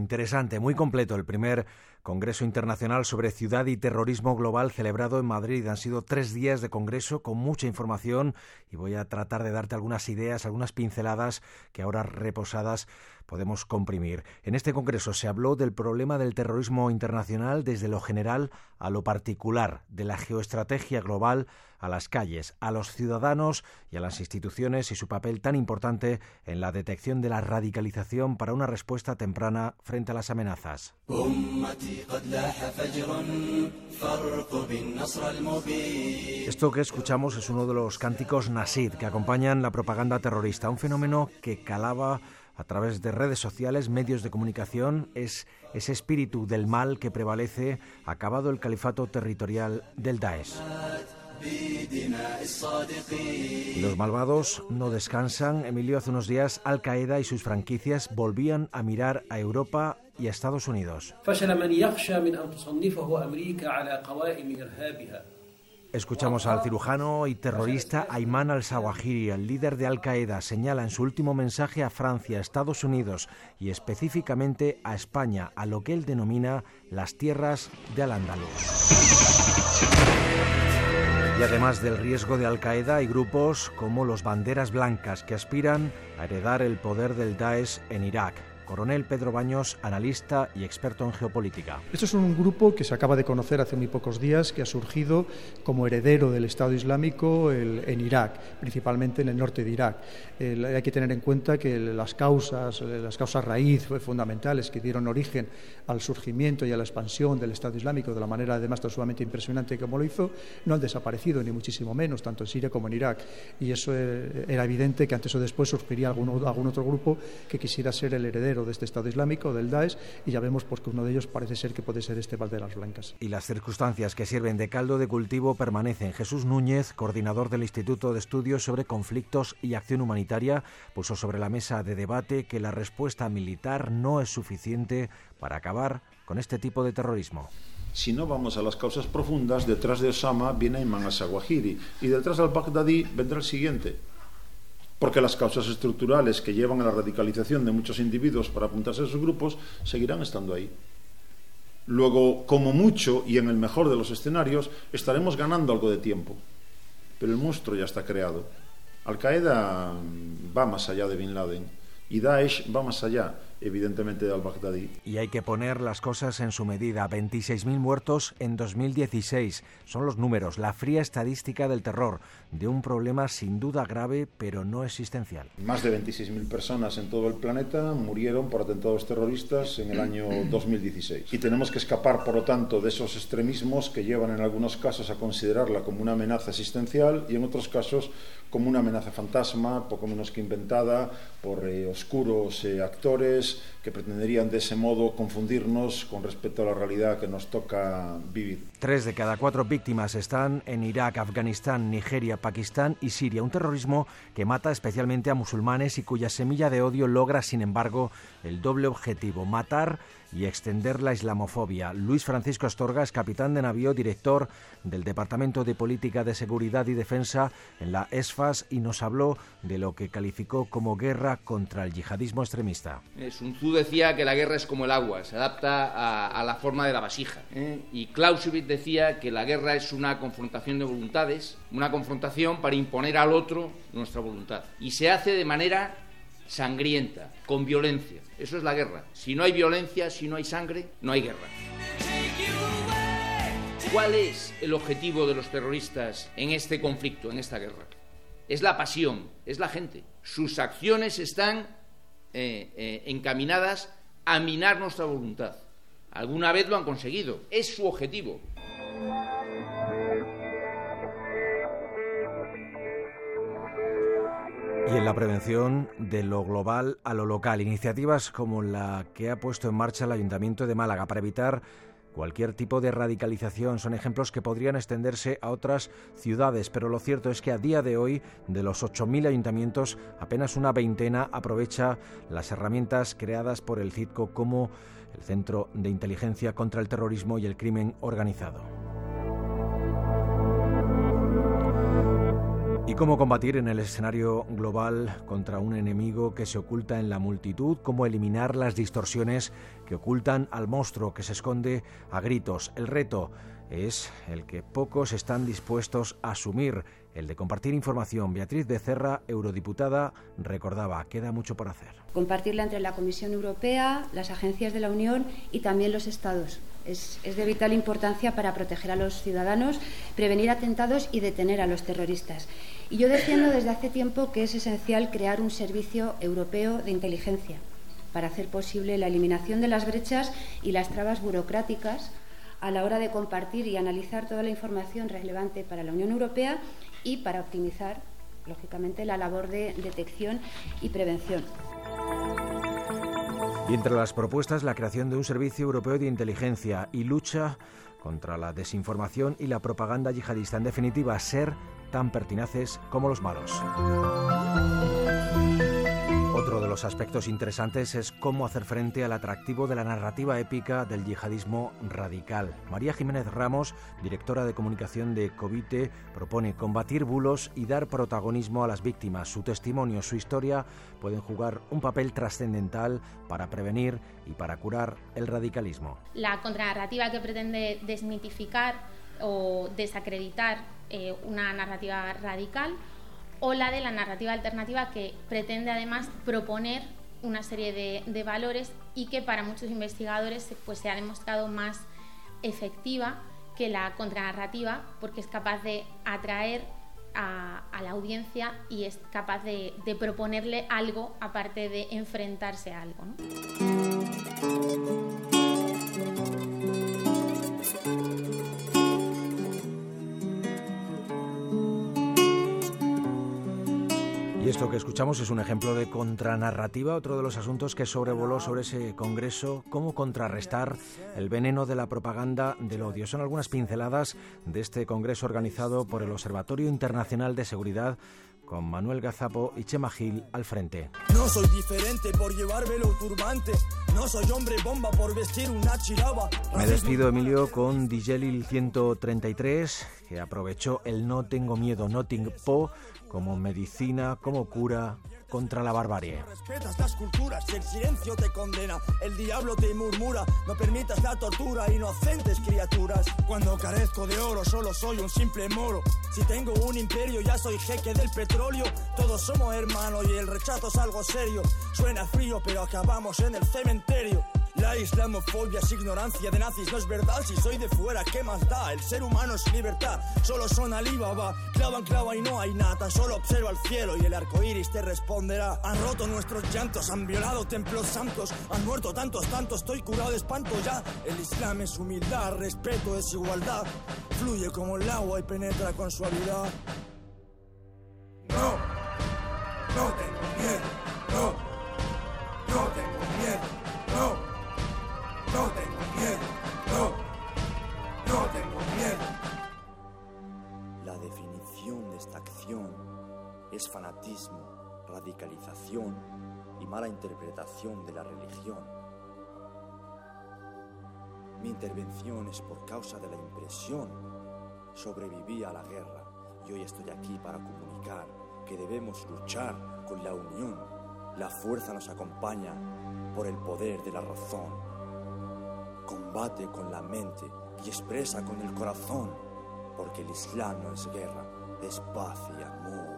Interesante, muy completo el primer Congreso Internacional sobre Ciudad y Terrorismo Global celebrado en Madrid. Han sido tres días de congreso con mucha información y voy a tratar de darte algunas ideas, algunas pinceladas que ahora reposadas podemos comprimir. En este congreso se habló del problema del terrorismo internacional desde lo general a lo particular, de la geoestrategia global a las calles, a los ciudadanos y a las instituciones y su papel tan importante en la detección de la radicalización para una respuesta temprana frente a las amenazas. Esto que escuchamos es uno de los cánticos Nasid que acompañan la propaganda terrorista, un fenómeno que calaba a través de redes sociales, medios de comunicación, es ese espíritu del mal que prevalece acabado el califato territorial del Daesh. Los malvados no descansan. Emilio, hace unos días Al Qaeda y sus franquicias volvían a mirar a Europa y a Estados Unidos. Escuchamos al cirujano y terrorista Ayman al-Zawahiri, el líder de Al-Qaeda, señala en su último mensaje a Francia, Estados Unidos y específicamente a España, a lo que él denomina las tierras de Al-Ándalus. Y además del riesgo de Al-Qaeda, hay grupos como los Banderas Blancas que aspiran a heredar el poder del Daesh en Irak. Coronel Pedro Baños, analista y experto en geopolítica. Esto es un grupo que se acaba de conocer hace muy pocos días, que ha surgido como heredero del Estado Islámico en Irak, principalmente en el norte de Irak. hay que tener en cuenta que las causas, las causas raíz fundamentales que dieron origen al surgimiento y a la expansión del Estado Islámico de la manera además tan sumamente impresionante como lo hizo, no han desaparecido ni muchísimo menos, tanto en Siria como en Irak. Y eso eh, era evidente que antes o después surgiría algún, algún otro grupo que quisiera ser el heredero de este Estado Islámico, del Daesh, y ya vemos pues, que uno de ellos parece ser que puede ser este Valderas Blancas. Y las circunstancias que sirven de caldo de cultivo permanecen. Jesús Núñez, coordinador del Instituto de Estudios sobre Conflictos y Acción Humanitaria, puso sobre la mesa de debate que la respuesta militar no es suficiente para acabar con este tipo de terrorismo. Si no vamos a las causas profundas, detrás de Osama viene Imam al-Zawahiri y detrás del Baghdadi vendrá el siguiente porque las causas estructurales que llevan a la radicalización de muchos individuos para apuntarse a esos grupos seguirán estando ahí. Luego, como mucho y en el mejor de los escenarios, estaremos ganando algo de tiempo, pero el monstruo ya está creado. Al Qaeda va más allá de Bin Laden y Daesh va más allá evidentemente de al-Baghdadi. Y hay que poner las cosas en su medida. 26.000 muertos en 2016. Son los números, la fría estadística del terror, de un problema sin duda grave, pero no existencial. Más de 26.000 personas en todo el planeta murieron por atentados terroristas en el año 2016. Y tenemos que escapar, por lo tanto, de esos extremismos que llevan en algunos casos a considerarla como una amenaza existencial y en otros casos como una amenaza fantasma, poco menos que inventada por eh, oscuros eh, actores que pretenderían de ese modo confundirnos con respecto a la realidad que nos toca vivir. Tres de cada cuatro víctimas están en Irak, Afganistán, Nigeria, Pakistán y Siria. Un terrorismo que mata especialmente a musulmanes y cuya semilla de odio logra, sin embargo, el doble objetivo, matar y extender la islamofobia. Luis Francisco Astorga es capitán de navío, director del Departamento de Política de Seguridad y Defensa en la ESFAS y nos habló de lo que calificó como guerra contra el yihadismo extremista. Sun Tzu decía que la guerra es como el agua, se adapta a, la forma de la vasija. ¿eh? Y Clausewitz decía que la guerra es una confrontación de voluntades, una confrontación para imponer al otro nuestra voluntad. Y se hace de manera sangrienta, con violencia. Eso es la guerra. Si no hay violencia, si no hay sangre, no hay guerra. ¿Cuál es el objetivo de los terroristas en este conflicto, en esta guerra? Es la pasión, es la gente. Sus acciones están eh, eh, encaminadas a minar nuestra voluntad. Alguna vez lo han conseguido. Es su objetivo. Y en la prevención de lo global a lo local, iniciativas como la que ha puesto en marcha el Ayuntamiento de Málaga para evitar cualquier tipo de radicalización son ejemplos que podrían extenderse a otras ciudades, pero lo cierto es que a día de hoy, de los 8.000 ayuntamientos, apenas una veintena aprovecha las herramientas creadas por el CITCO como el Centro de Inteligencia contra el Terrorismo y el Crimen Organizado. ¿Y cómo combatir en el escenario global contra un enemigo que se oculta en la multitud? ¿Cómo eliminar las distorsiones que ocultan al monstruo que se esconde a gritos? El reto es el que pocos están dispuestos a asumir, el de compartir información. Beatriz Becerra, eurodiputada, recordaba, queda mucho por hacer. Compartirla entre la Comisión Europea, las agencias de la Unión y también los Estados. Es, de vital importancia para proteger a los ciudadanos, prevenir atentados y detener a los terroristas. Y yo defiendo desde hace tiempo que es esencial crear un servicio europeo de inteligencia para hacer posible la eliminación de las brechas y las trabas burocráticas a la hora de compartir y analizar toda la información relevante para la Unión Europea y para optimizar, lógicamente, la labor de detección y prevención. Y entre las propuestas, la creación de un servicio europeo de inteligencia y lucha contra la desinformación y la propaganda yihadista. En definitiva, ser tan pertinaces como los malos. Otro de los aspectos interesantes es cómo hacer frente al atractivo de la narrativa épica del yihadismo radical. María Jiménez Ramos, directora de comunicación de Covite, propone combatir bulos y dar protagonismo a las víctimas. Su testimonio, su historia pueden jugar un papel trascendental para prevenir y para curar el radicalismo. La contranarrativa que pretende desmitificar o desacreditar eh, una narrativa radical o la de la narrativa alternativa que pretende además proponer una serie de, valores y que para muchos investigadores pues, se ha demostrado más efectiva que la contranarrativa porque es capaz de atraer a, la audiencia y es capaz de, proponerle algo aparte de enfrentarse a algo. Que escuchamos es un ejemplo de contranarrativa, otro de los asuntos que sobrevoló sobre ese congreso, cómo contrarrestar el veneno de la propaganda del odio. Son algunas pinceladas de este congreso organizado por el Observatorio Internacional de Seguridad con Manuel Gazapo y Chema Gil al frente. No soy diferente por llevármelo turbante, no soy hombre bomba por vestir una chiraba. Me despido, Emilio, con Digelil 133, que aprovechó el no tengo miedo, nothing po como medicina, como cura contra la barbarie. Respetas las culturas y el silencio te condena. El diablo te murmura, no permitas la tortura, inocentes criaturas. Cuando carezco de oro, solo soy un simple moro. Si tengo un imperio, ya soy jeque del petróleo. Todos somos hermanos y el rechazo es algo serio. Suena frío, pero acabamos en el cementerio. La islamofobia es ignorancia de nazis, no es verdad. Si soy de fuera, ¿qué más da? El ser humano es libertad, solo son Alibaba. Clavan, clava y no hay nada. Solo observa el cielo y el arco iris te responderá. Han roto nuestros llantos, han violado templos santos, han muerto tantos, tantos. Estoy curado de espanto ya. El Islam es humildad, respeto, es igualdad. Fluye como el agua y penetra con suavidad. No definición de esta acción es fanatismo, radicalización y mala interpretación de la religión. Mi intervención es por causa de la impresión. Sobreviví a la guerra y hoy estoy aquí para comunicar que debemos luchar con la unión. La fuerza nos acompaña por el poder de la razón combate con la mente y expresa con el corazón, porque el Islam no es guerra, es paz y amor.